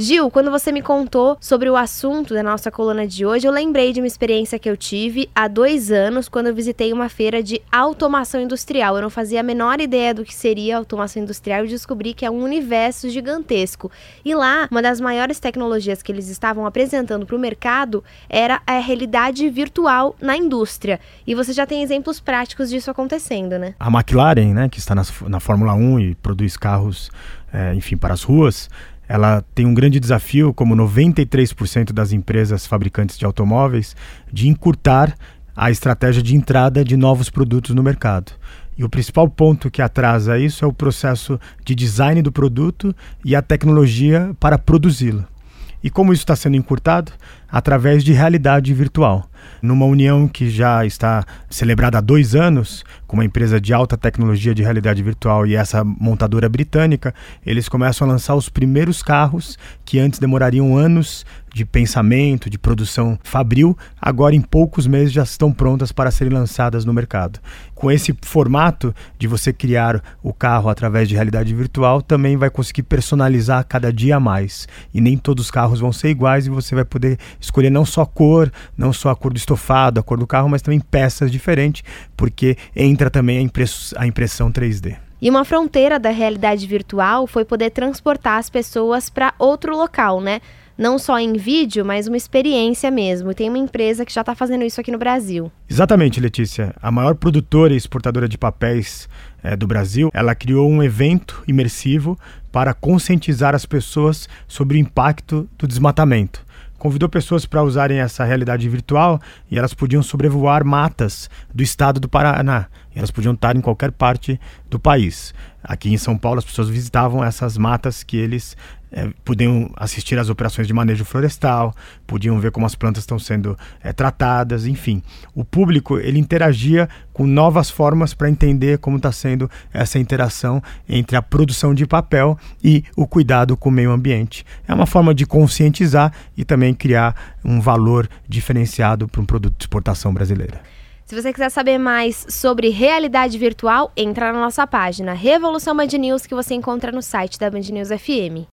Gil, quando você me contou sobre o assunto da nossa coluna de hoje, eu lembrei de uma experiência que eu tive há dois anos, quando eu visitei uma feira de automação industrial. Eu não fazia a menor ideia do que seria automação industrial e descobri que é um universo gigantesco. E lá, uma das maiores tecnologias que eles estavam apresentando para o mercado era a realidade virtual na indústria. E você já tem exemplos práticos disso acontecendo, né? A McLaren, né, que está na, na Fórmula 1 e produz carros, é, enfim, para as ruas, ela tem um grande desafio, como 93% das empresas fabricantes de automóveis, de encurtar a estratégia de entrada de novos produtos no mercado. E o principal ponto que atrasa isso é o processo de design do produto e a tecnologia para produzi-lo. E como isso está sendo encurtado? Através de realidade virtual numa união que já está celebrada há dois anos com uma empresa de alta tecnologia de realidade virtual e essa montadora britânica, eles começam a lançar os primeiros carros que antes demorariam anos de pensamento, de produção fabril, agora em poucos meses já estão prontas para serem lançadas no mercado. Com esse formato de você criar o carro através de realidade virtual, também vai conseguir personalizar cada dia mais. E nem todos os carros vão ser iguais e você vai poder escolher não só a cor, não só a cor do estofado, a cor do carro, mas também peças diferentes, porque entra também a, impress a impressão 3D. E uma fronteira da realidade virtual foi poder transportar as pessoas para outro local, né? Não só em vídeo, mas uma experiência mesmo. Tem uma empresa que já está fazendo isso aqui no Brasil. Exatamente, Letícia. A maior produtora e exportadora de papéis é, do Brasil, ela criou um evento imersivo para conscientizar as pessoas sobre o impacto do desmatamento convidou pessoas para usarem essa realidade virtual e elas podiam sobrevoar matas do estado do Paraná. Elas podiam estar em qualquer parte do país. Aqui em São Paulo, as pessoas visitavam essas matas que eles é, podiam assistir às operações de manejo florestal, podiam ver como as plantas estão sendo é, tratadas, enfim. O público ele interagia com novas formas para entender como está sendo essa interação entre a produção de papel e o cuidado com o meio ambiente. É uma forma de conscientizar e também criar um valor diferenciado para um produto de exportação brasileira. Se você quiser saber mais sobre realidade virtual, entra na nossa página Revolução Band News que você encontra no site da Band News FM.